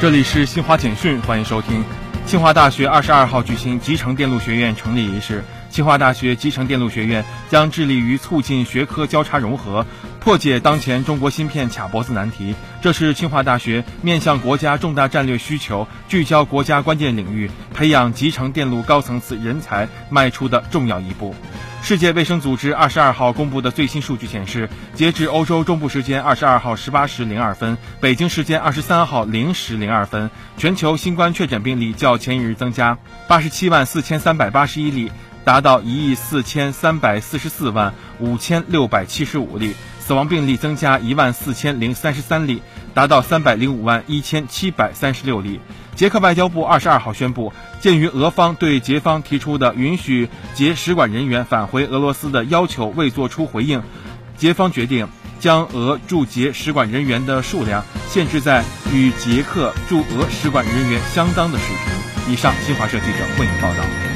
这里是新华简讯，欢迎收听。清华大学二十二号举行集成电路学院成立仪式。清华大学集成电路学院将致力于促进学科交叉融合，破解当前中国芯片卡脖子难题。这是清华大学面向国家重大战略需求、聚焦国家关键领域、培养集成电路高层次人才迈出的重要一步。世界卫生组织二十二号公布的最新数据显示，截至欧洲中部时间二十二号十八时零二分，北京时间二十三号零时零二分，全球新冠确诊病例较前一日增加八十七万四千三百八十一例，达到一亿四千三百四十四万五千六百七十五例；死亡病例增加一万四千零三十三例，达到三百零五万一千七百三十六例。捷克外交部二十二号宣布，鉴于俄方对捷方提出的允许捷使馆人员返回俄罗斯的要求未作出回应，捷方决定将俄驻捷使馆人员的数量限制在与捷克驻俄使馆人员相当的水平。以上，新华社记者为您报道。